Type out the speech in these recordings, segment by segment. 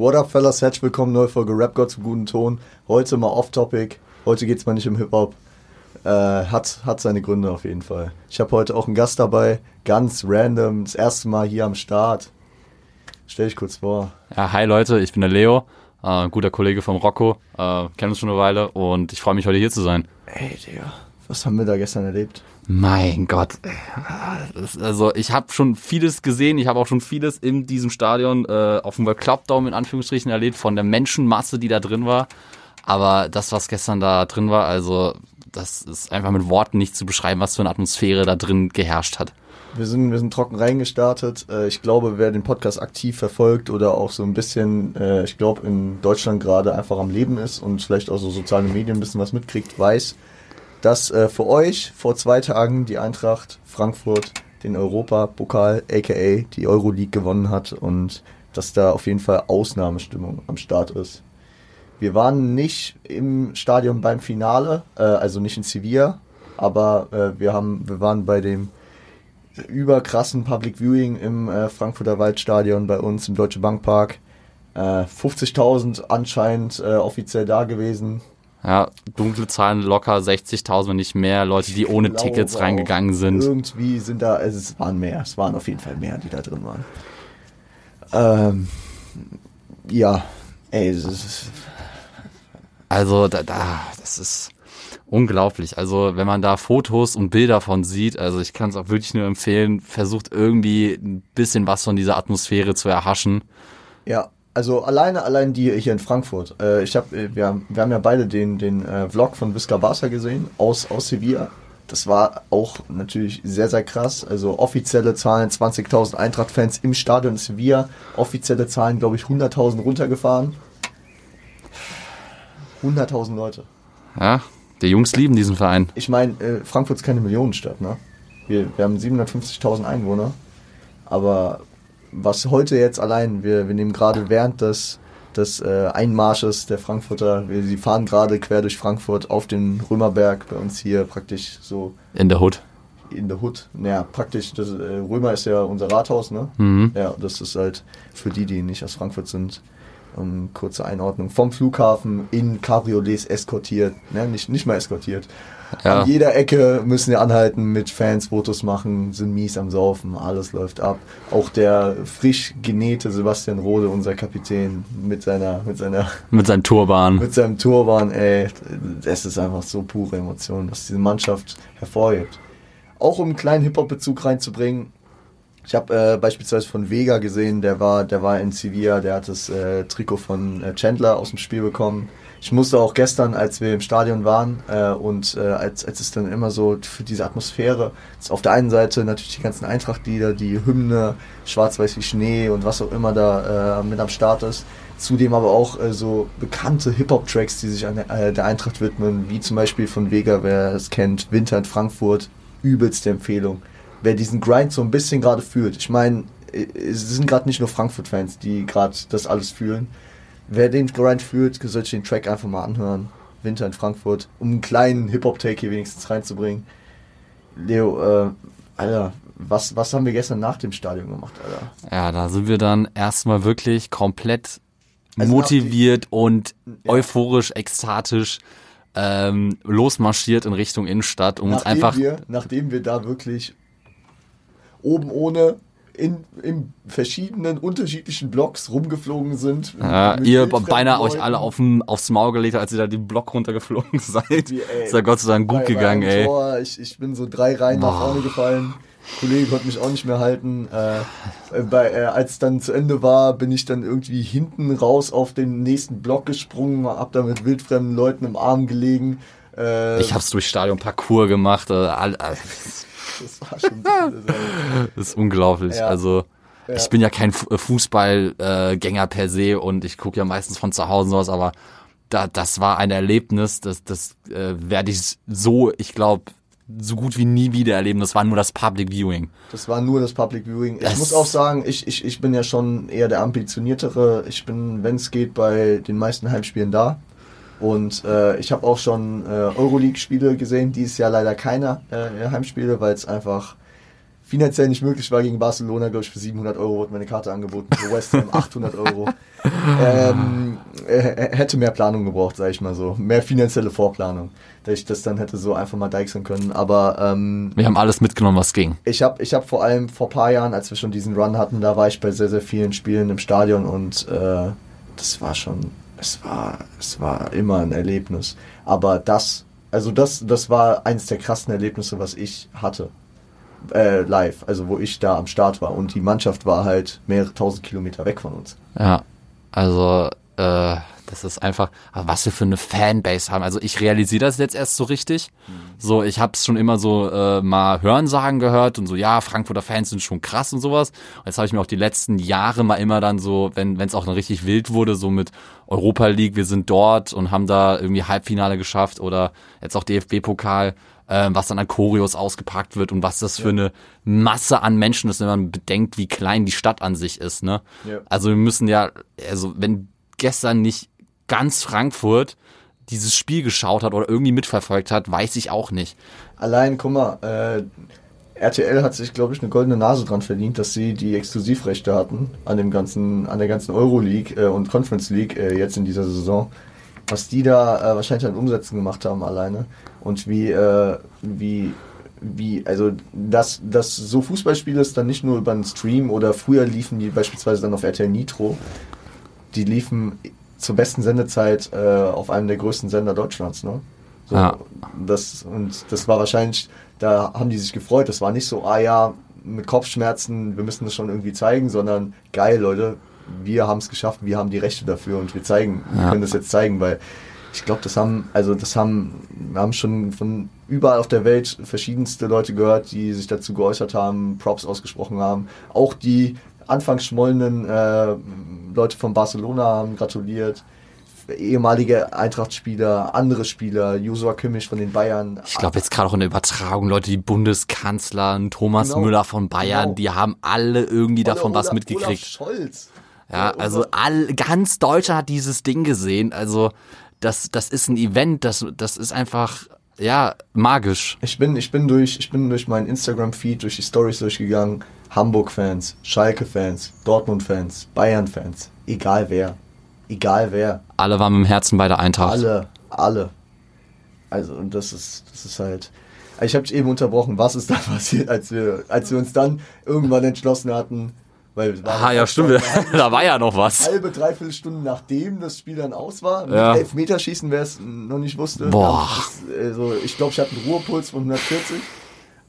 What up, fellas? Herzlich willkommen, neue Folge Rap God zum guten Ton. Heute mal off-topic. Heute geht's mal nicht um Hip-Hop. Äh, hat, hat seine Gründe auf jeden Fall. Ich habe heute auch einen Gast dabei. Ganz random. Das erste Mal hier am Start. Stell dich kurz vor. Ja, hi Leute, ich bin der Leo. Äh, guter Kollege vom Rocco. Äh, kennen uns schon eine Weile und ich freue mich, heute hier zu sein. Ey, Digga. Was haben wir da gestern erlebt? Mein Gott. Also ich habe schon vieles gesehen, ich habe auch schon vieles in diesem Stadion äh, auf dem Dome in Anführungsstrichen erlebt, von der Menschenmasse, die da drin war. Aber das, was gestern da drin war, also das ist einfach mit Worten nicht zu beschreiben, was für eine Atmosphäre da drin geherrscht hat. Wir sind, wir sind trocken reingestartet. Äh, ich glaube, wer den Podcast aktiv verfolgt oder auch so ein bisschen, äh, ich glaube, in Deutschland gerade einfach am Leben ist und vielleicht auch so soziale Medien ein bisschen was mitkriegt, weiß, dass äh, für euch vor zwei Tagen die Eintracht Frankfurt den Europapokal, aka die Euroleague gewonnen hat und dass da auf jeden Fall Ausnahmestimmung am Start ist. Wir waren nicht im Stadion beim Finale, äh, also nicht in Sevilla, aber äh, wir haben, wir waren bei dem überkrassen Public Viewing im äh, Frankfurter Waldstadion bei uns im Deutsche Bankpark. Äh, 50.000 anscheinend äh, offiziell da gewesen. Ja, dunkle Zahlen locker 60.000, wenn nicht mehr Leute, die ohne glaube Tickets reingegangen sind. Irgendwie sind da, also es waren mehr, es waren auf jeden Fall mehr, die da drin waren. Ähm, ja, ey, es ist, Also da, da, das ist unglaublich. Also wenn man da Fotos und Bilder von sieht, also ich kann es auch wirklich nur empfehlen, versucht irgendwie ein bisschen was von dieser Atmosphäre zu erhaschen. ja, also alleine, allein die hier in Frankfurt. Äh, ich hab, äh, wir, haben, wir haben ja beide den, den äh, Vlog von Visca Barca gesehen aus, aus Sevilla. Das war auch natürlich sehr, sehr krass. Also offizielle Zahlen 20.000 Eintracht-Fans im Stadion Sevilla. Offizielle Zahlen, glaube ich, 100.000 runtergefahren. 100.000 Leute. Ja, die Jungs lieben diesen Verein. Ich meine, äh, Frankfurt ist keine Millionenstadt, ne? Wir, wir haben 750.000 Einwohner. Aber was heute jetzt allein, wir, wir nehmen gerade während des, des äh, Einmarsches der Frankfurter, wir, sie fahren gerade quer durch Frankfurt auf den Römerberg, bei uns hier praktisch so In der Hood. in der Hood. Naja, praktisch, das, äh, Römer ist ja unser Rathaus, ne? Mhm. Ja, das ist halt für die, die nicht aus Frankfurt sind, um, kurze Einordnung. Vom Flughafen in Cabriolets eskortiert, ne? nicht, nicht mal eskortiert. Ja. An jeder Ecke müssen wir anhalten, mit Fans Fotos machen, sind mies am Saufen, alles läuft ab. Auch der frisch genähte Sebastian Rode, unser Kapitän, mit seiner, mit seiner Mit seinem Turban. mit seinem Turban, ey, es ist einfach so pure Emotion, was diese Mannschaft hervorhebt. Auch um einen kleinen Hip-Hop-Bezug reinzubringen. Ich habe äh, beispielsweise von Vega gesehen, der war, der war in Sevilla, der hat das äh, Trikot von äh, Chandler aus dem Spiel bekommen. Ich musste auch gestern, als wir im Stadion waren äh, und äh, als, als es dann immer so für diese Atmosphäre, ist auf der einen Seite natürlich die ganzen Eintracht-Lieder, die Hymne, Schwarz-Weiß wie Schnee und was auch immer da äh, mit am Start ist. Zudem aber auch äh, so bekannte Hip-Hop-Tracks, die sich an der, äh, der Eintracht widmen, wie zum Beispiel von Vega, wer es kennt, Winter in Frankfurt, übelste Empfehlung. Wer diesen Grind so ein bisschen gerade fühlt, ich meine, äh, es sind gerade nicht nur Frankfurt-Fans, die gerade das alles fühlen. Wer den Grind fühlt, sollte den Track einfach mal anhören. Winter in Frankfurt, um einen kleinen Hip-Hop-Take hier wenigstens reinzubringen. Leo, äh, Alter, was, was haben wir gestern nach dem Stadion gemacht, Alter? Ja, da sind wir dann erstmal wirklich komplett Also motiviert und euphorisch, ekstatisch ähm, losmarschiert in Richtung Innenstadt, um uns nachdem einfach wir, nachdem wir da wirklich oben ohne in, in verschiedenen unterschiedlichen Blocks rumgeflogen sind. Ja, ihr beinahe euch alle aufm, aufs Maul gelegt, als ihr da den Block runtergeflogen seid. Ey, ist ja Gott sei Dank gut gegangen, ey. Tor, ich, ich bin so drei Reihen nach Boah. vorne gefallen. Kollege konnte mich auch nicht mehr halten. Äh, äh, bei, äh, als dann zu Ende war, bin ich dann irgendwie hinten raus auf den nächsten Block gesprungen, hab da mit wildfremden Leuten im Arm gelegen. Äh, Ich hab's durch Stadion Parcours gemacht. Äh, all, all, das war schon. das ist unglaublich. Ja. Also Ja. ich bin ja kein Fu- Fußballgänger per se und ich gucke ja meistens von zu Hause sowas, aber da, das war ein Erlebnis, das, das äh, werde ich so, ich glaube, so gut wie nie wieder erleben. Das war nur das Public Viewing. Das war nur das Public Viewing. Ich Das- muss auch sagen, ich, ich, ich bin ja schon eher der ambitioniertere. Ich bin, wenn es geht, bei den meisten Heimspielen da. Und äh, ich habe auch schon äh, Euroleague-Spiele gesehen, dieses Jahr leider keine äh, Heimspiele, weil es einfach finanziell nicht möglich war gegen Barcelona, glaube ich, für 700 Euro wurde meine Karte angeboten, für West Ham 800 Euro. ähm, äh, hätte mehr Planung gebraucht, sage ich mal so. Mehr finanzielle Vorplanung, dass ich das dann hätte so einfach mal deichseln können. Aber ähm, Wir haben alles mitgenommen, was ging. ich habe ich hab vor allem vor ein paar Jahren, als wir schon diesen Run hatten, da war ich bei sehr, sehr vielen Spielen im Stadion und äh, das war schon, es war, es war immer ein Erlebnis. Aber das, also das, das war eines der krassen Erlebnisse, was ich hatte. Äh, live, also wo ich da am Start war. Und die Mannschaft war halt mehrere tausend Kilometer weg von uns. Ja, also äh, das ist einfach, aber was wir für eine Fanbase haben. Also ich realisiere das jetzt erst so richtig. So, ich habe es schon immer so äh, mal Hörensagen gehört und so, ja, Frankfurter Fans sind schon krass und sowas. Und jetzt habe ich mir auch die letzten Jahre mal immer dann so, wenn es auch dann richtig wild wurde, so mit Europa League, wir sind dort und haben da irgendwie Halbfinale geschafft oder jetzt auch DFB-Pokal, äh, was dann an Choreos ausgepackt wird und was das für eine Masse an Menschen ist, wenn man bedenkt, wie klein die Stadt an sich ist. Ne? Ja. Also wir müssen ja, also wenn gestern nicht ganz Frankfurt dieses Spiel geschaut hat oder irgendwie mitverfolgt hat, weiß ich auch nicht. Allein, guck mal, äh, RTL hat sich, glaube ich, eine goldene Nase dran verdient, dass sie die Exklusivrechte hatten an dem ganzen, an der ganzen Euroleague äh, und Conference League äh, jetzt in dieser Saison. Was die da äh, wahrscheinlich an Umsätzen gemacht haben alleine und wie, äh, wie, wie, also dass, dass so Fußballspiele ist dann nicht nur über einen Stream oder früher liefen die beispielsweise dann auf RTL Nitro, die liefen zur besten Sendezeit äh, auf einem der größten Sender Deutschlands, ne? So, Ja. das, und das war wahrscheinlich, da haben die sich gefreut. Das war nicht so, ah ja, mit Kopfschmerzen, wir müssen das schon irgendwie zeigen, sondern geil, Leute, wir haben es geschafft, wir haben die Rechte dafür und wir zeigen, wir Ja. können das jetzt zeigen, weil ich glaube, das haben, also das haben, wir haben schon von überall auf der Welt verschiedenste Leute gehört, die sich dazu geäußert haben, Props ausgesprochen haben. Auch die anfangs schmollenden äh, Leute von Barcelona haben gratuliert. Ehemalige Eintracht-Spieler, andere Spieler, Joshua Kimmich von den Bayern. Ich glaube jetzt gerade auch in der Übertragung, Leute, die Bundeskanzler, Thomas Genau. Müller von Bayern, Genau. die haben alle irgendwie davon Oder was Olaf- mitgekriegt. Olaf Scholz. Ja, also all, ganz Deutschland hat dieses Ding gesehen. Also das, das ist ein Event, das, das ist einfach, ja, magisch. Ich bin, ich bin durch, ich bin durch meinen Instagram-Feed, durch die Stories durchgegangen. Hamburg-Fans, Schalke-Fans, Dortmund-Fans, Bayern-Fans, egal wer. Egal wer. Alle waren dem Herzen bei der Eintracht. Alle, alle. Also, und das ist, das ist halt. Ich habe dich eben unterbrochen. Was ist da passiert, als wir, als wir uns dann irgendwann entschlossen hatten? Weil Ah, ja, stimmt. da war ja noch was. halbe, dreiviertel Stunde nachdem das Spiel dann aus war. Mit Ja. Elfmeterschießen, wer es noch nicht wusste. Boah. Das, also, ich glaube, ich hatte einen Ruhepuls von 140.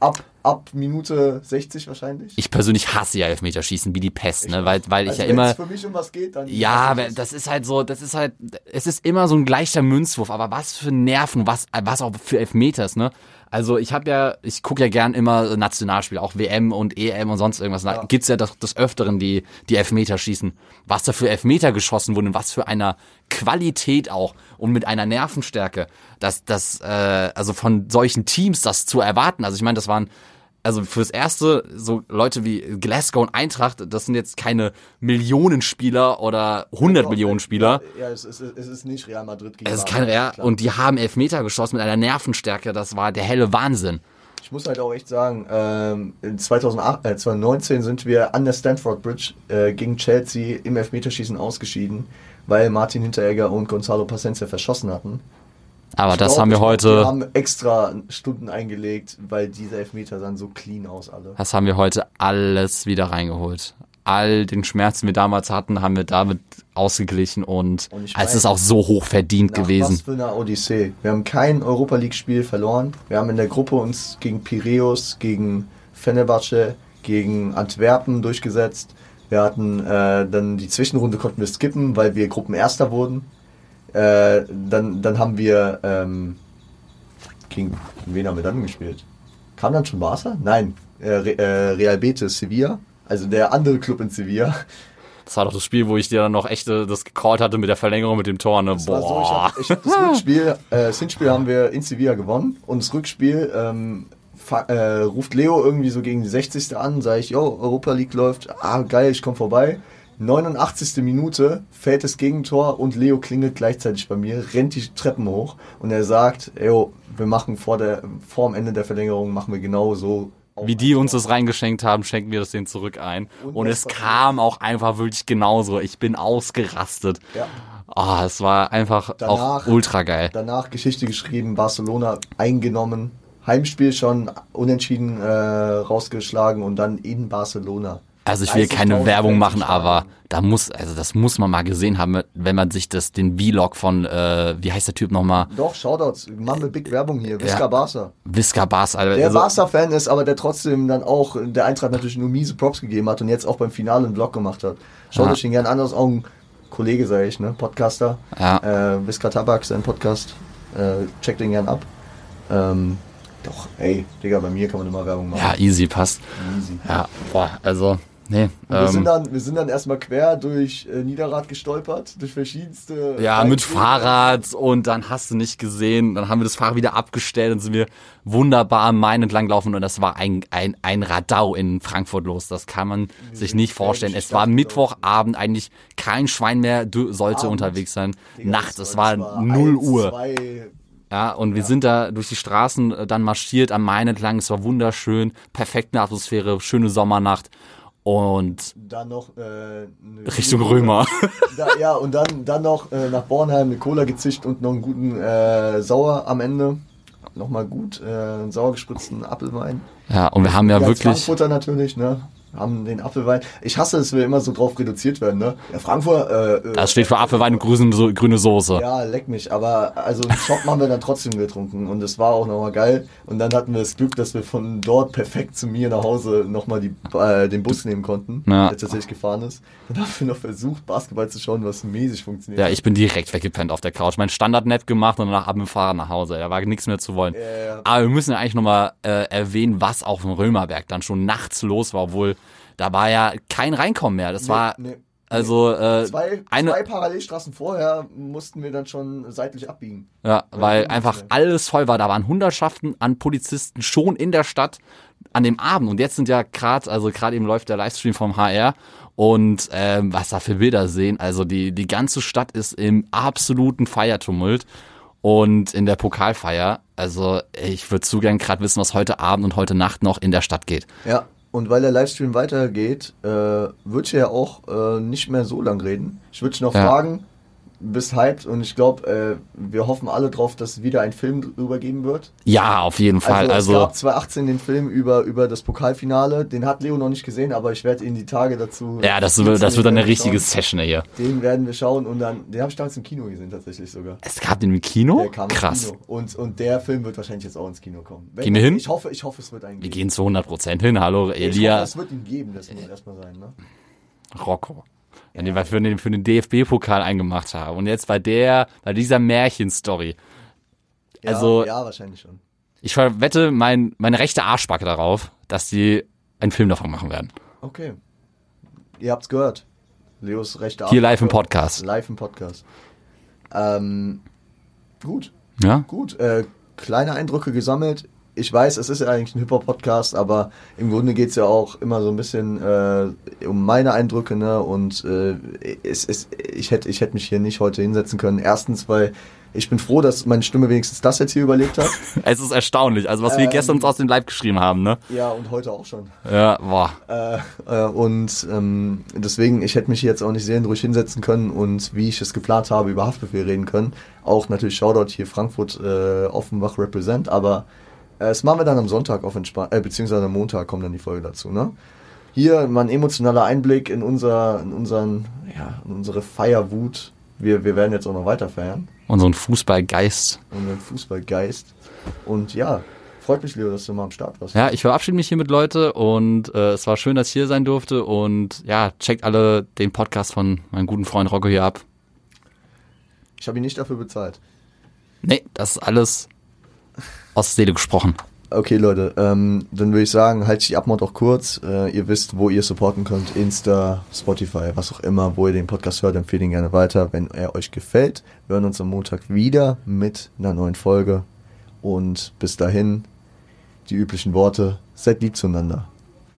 Ab, ab Minute 60 wahrscheinlich. Ich persönlich hasse ja Elfmeterschießen wie die Pest, ne? Weil, weil ich also ja wenn immer. es für mich um was geht, dann. Ja, das ist halt so, das ist halt, es ist immer so ein gleicher Münzwurf, aber was für Nerven, was, was auch für Elfmeters, ne? Also ich habe ja, ich gucke ja gern immer Nationalspiele, auch WM und EM und sonst irgendwas. Da Ja. gibt's ja das, des Öfteren die, die Elfmeter schießen. Was da für Elfmeter geschossen wurden, was für einer Qualität auch und mit einer Nervenstärke, dass das, äh, also von solchen Teams das zu erwarten. Also ich meine, das waren also fürs Erste, so Leute wie Glasgow und Eintracht, das sind jetzt keine Millionenspieler oder 100 Millionen Spieler. Ja, es ist, es ist nicht Real Madrid gegen Es ist kein Real. klar. Und die haben Elfmeter geschossen mit einer Nervenstärke. Das war der helle Wahnsinn. Ich muss halt auch echt sagen, ähm, in 2008, äh, 2019 sind wir an der Stanford Bridge äh, gegen Chelsea im Elfmeterschießen ausgeschieden, weil Martin Hinteregger und Gonzalo Pacencia verschossen hatten. Aber Ich das glaub, haben wir heute, Wir haben extra Stunden eingelegt, weil diese Elfmeter sahen so clean aus alle. das haben wir heute alles wieder reingeholt. All den Schmerz, den wir damals hatten, haben wir damit ausgeglichen und, Und es ist auch so hoch verdient gewesen. Was für eine Odyssee. Wir haben kein Europa League-Spiel verloren. Wir haben in der Gruppe uns gegen Piräus, gegen Fenerbahce, gegen Antwerpen durchgesetzt. Wir hatten äh, dann die Zwischenrunde konnten wir skippen, weil wir Gruppenerster wurden. Äh, dann, dann haben wir ähm, gegen wen haben wir dann gespielt? Kam dann schon Barca? Nein, äh, äh, Real Betis Sevilla, also der andere Club in Sevilla. Das war doch das Spiel, wo ich dir dann noch echt äh, das gecallt hatte mit der Verlängerung mit dem Tor. Ne? Das war so, ich Boah. habe ich hab das Rückspiel, äh, das Hinspiel haben wir in Sevilla gewonnen und das Rückspiel ähm, äh, ruft Leo irgendwie so gegen die 60. an, sage ich, yo, Europa League läuft, ah geil, ich komme vorbei. 89. Minute fällt das Gegentor und Leo klingelt gleichzeitig bei mir, rennt die Treppen hoch und er sagt, yo, wir machen vor, der, vor dem Ende der Verlängerung, machen wir genau so wie die uns das reingeschenkt haben, schenken wir das denen zurück ein. Und, Und es kam auch einfach wirklich genauso. Ich bin ausgerastet. Ja. Ah, es war einfach auch Danach- ultra geil. Danach Geschichte geschrieben, Barcelona eingenommen, Heimspiel schon unentschieden äh, rausgeschlagen und dann in Barcelona. Also ich will 30.000 keine Werbung machen, aber da muss, also das muss man mal gesehen haben, wenn man sich das, den Vlog von, äh, wie heißt der Typ nochmal? Doch, Shoutouts, machen wir Big Werbung hier, Visca Ja. Barca. Visca Bas, Alter. Der also, Barca-Fan ist, aber der trotzdem dann auch der Eintracht natürlich nur miese Props gegeben hat und jetzt auch beim Finale einen Vlog gemacht hat. Schaut Ja. euch den gerne an, auch ein Kollege, sage ich, ne? Podcaster. Ja. Äh, Visca Tabak, sein Podcast. Äh, checkt den gern ab. Ähm, doch, ey, Digga, bei mir kann man immer Werbung machen. ja, easy, passt. Easy. Ja, boah, also, nee. Wir, sind Ähm, dann, wir sind dann erstmal quer durch äh, Niederrad gestolpert, durch verschiedenste. ja, mit Seitenwege. Fahrrad und dann hast du nicht gesehen, dann haben wir das Fahrrad wieder abgestellt und sind wir wunderbar am Main entlang gelaufen und das war ein, ein, ein Radau in Frankfurt los. Das kann man sich nicht vorstellen. Es war Mittwochabend, eigentlich kein Schwein mehr sollte Abend. unterwegs sein. Digga, Nacht, es war 0 eins, Uhr. Zwei, Ja, und wir sind da durch die Straßen äh, dann marschiert am Main entlang. Es war wunderschön, perfekte Atmosphäre, schöne Sommernacht. Und dann noch äh, Richtung Römer. Da, ja, und dann, dann noch äh, nach Bornheim eine Cola gezischt und noch einen guten äh, Sauer am Ende. Nochmal gut, äh, einen sauer gespritzten Apfelwein. Ja, und wir haben ja als wirklich. Frankfurter natürlich, ne? Haben den Apfelwein. Ich hasse, dass wir immer so drauf reduziert werden, ne? Ja, Frankfurt, äh, äh, Das steht für Apfelwein und grüne, So- grüne Soße. Ja, leck mich. Aber also einen Shop haben wir dann trotzdem getrunken und es war auch nochmal geil. Und dann hatten wir das Glück, dass wir von dort perfekt zu mir nach Hause nochmal äh, den Bus nehmen konnten, Ja. der tatsächlich gefahren ist. Dann haben wir noch versucht, Basketball zu schauen, was mäßig funktioniert. Ja, ich bin direkt weggepennt auf der Couch. Mein Standard-Nap gemacht und danach ab dem Fahrrad nach Hause. Da war nichts mehr zu wollen. Ja, ja. Aber wir müssen ja eigentlich nochmal äh, erwähnen, was auf dem Römerberg dann schon nachts los war, obwohl da war ja kein Reinkommen mehr. Das war nee. also äh, Zwei, eine, zwei Parallelstraßen vorher mussten wir dann schon seitlich abbiegen. Ja, weil einfach alles voll war. Da waren Hundertschaften an Polizisten schon in der Stadt an dem Abend. Und jetzt sind ja gerade, also gerade eben läuft der Livestream vom HR und ähm, was da für Bilder sehen. Also die, die ganze Stadt ist im absoluten Feiertumult. Und in der Pokalfeier, also ich würde zu gern gerade wissen, was heute Abend und heute Nacht noch in der Stadt geht. Ja. Und weil der Livestream weitergeht, äh, würde ich ja auch äh, nicht mehr so lang reden. Ich würde dich noch Ja. fragen, bist hyped und ich glaube, äh, wir hoffen alle drauf, dass wieder ein Film drüber geben wird. Ja, auf jeden Fall. Also, Also, es gab 2018 den Film über, über das Pokalfinale, den hat Leo noch nicht gesehen, aber ich werde ihn die Tage dazu. ja, das, wird- das wird dann eine richtige schauen. Session hier. Den werden wir schauen und dann, den habe ich damals im Kino gesehen tatsächlich sogar. Es gab den im Kino? Der kam Krass. Kino. Und, und der Film wird wahrscheinlich jetzt auch ins Kino kommen. Wenn- Gehen wir hin? Ich hoffe, ich hoffe, es wird einen Wir gehen zu 100% hin. Hallo, Ich Elia. hoffe, es wird ihn geben, das muss erstmal sein, ne? Rocco. Wenn die was für den, für den DFB-Pokal eingemacht haben. Und jetzt bei der, bei dieser Märchenstory. Ja, Also- Ja, wahrscheinlich schon. Ich wette mein, meine rechte Arschbacke darauf, dass die einen Film davon machen werden. Okay. Ihr habt's gehört. Leos rechte Hier live im Arschbacke. Podcast. Live im Podcast. Ähm, gut, Ja? gut. Äh, kleine Eindrücke gesammelt. Ich weiß, es ist ja eigentlich ein Hip-Hop-Podcast, aber im Grunde geht's ja auch immer so ein bisschen äh, um meine Eindrücke, ne? Und äh, es, es, ich hätte ich hätt mich hier nicht heute hinsetzen können. Erstens, weil ich bin froh, dass meine Stimme wenigstens das jetzt hier überlebt hat. Es ist erstaunlich. Also, was wir Ähm, gestern uns aus dem Leib geschrieben haben, ne? ja, und heute auch schon. Ja, boah. Äh, äh, und ähm, deswegen, ich hätte mich hier jetzt auch nicht sehr ruhig hinsetzen können und wie ich es geplant habe, über Haftbefehl reden können. Auch natürlich Shoutout hier Frankfurt äh, Offenbach Represent, aber das machen wir dann am Sonntag auf entspannt, äh, beziehungsweise am Montag kommt dann die Folge dazu, ne? Hier mal ein emotionaler Einblick in unser, in unseren, ja, in unsere Feierwut. Wir, wir werden jetzt auch noch weiter feiern. Unseren Fußballgeist. Unseren Fußballgeist. Und ja, freut mich, Leo, dass du mal am Start warst. Ja, ich verabschiede mich hier mit Leute und äh, es war schön, dass ich hier sein durfte. Und ja, checkt alle den Podcast von meinem guten Freund Rocco hier ab. Ich habe ihn nicht dafür bezahlt. Nee, das ist alles aus der Seele gesprochen. Okay, Leute, ähm, dann würde ich sagen, halte ich die Abmord auch kurz. Äh, ihr wisst, wo ihr supporten könnt. Insta, Spotify, was auch immer, wo ihr den Podcast hört, empfehlt ihn gerne weiter, wenn er euch gefällt. Wir hören uns am Montag wieder mit einer neuen Folge. Und bis dahin, die üblichen Worte, seid lieb zueinander.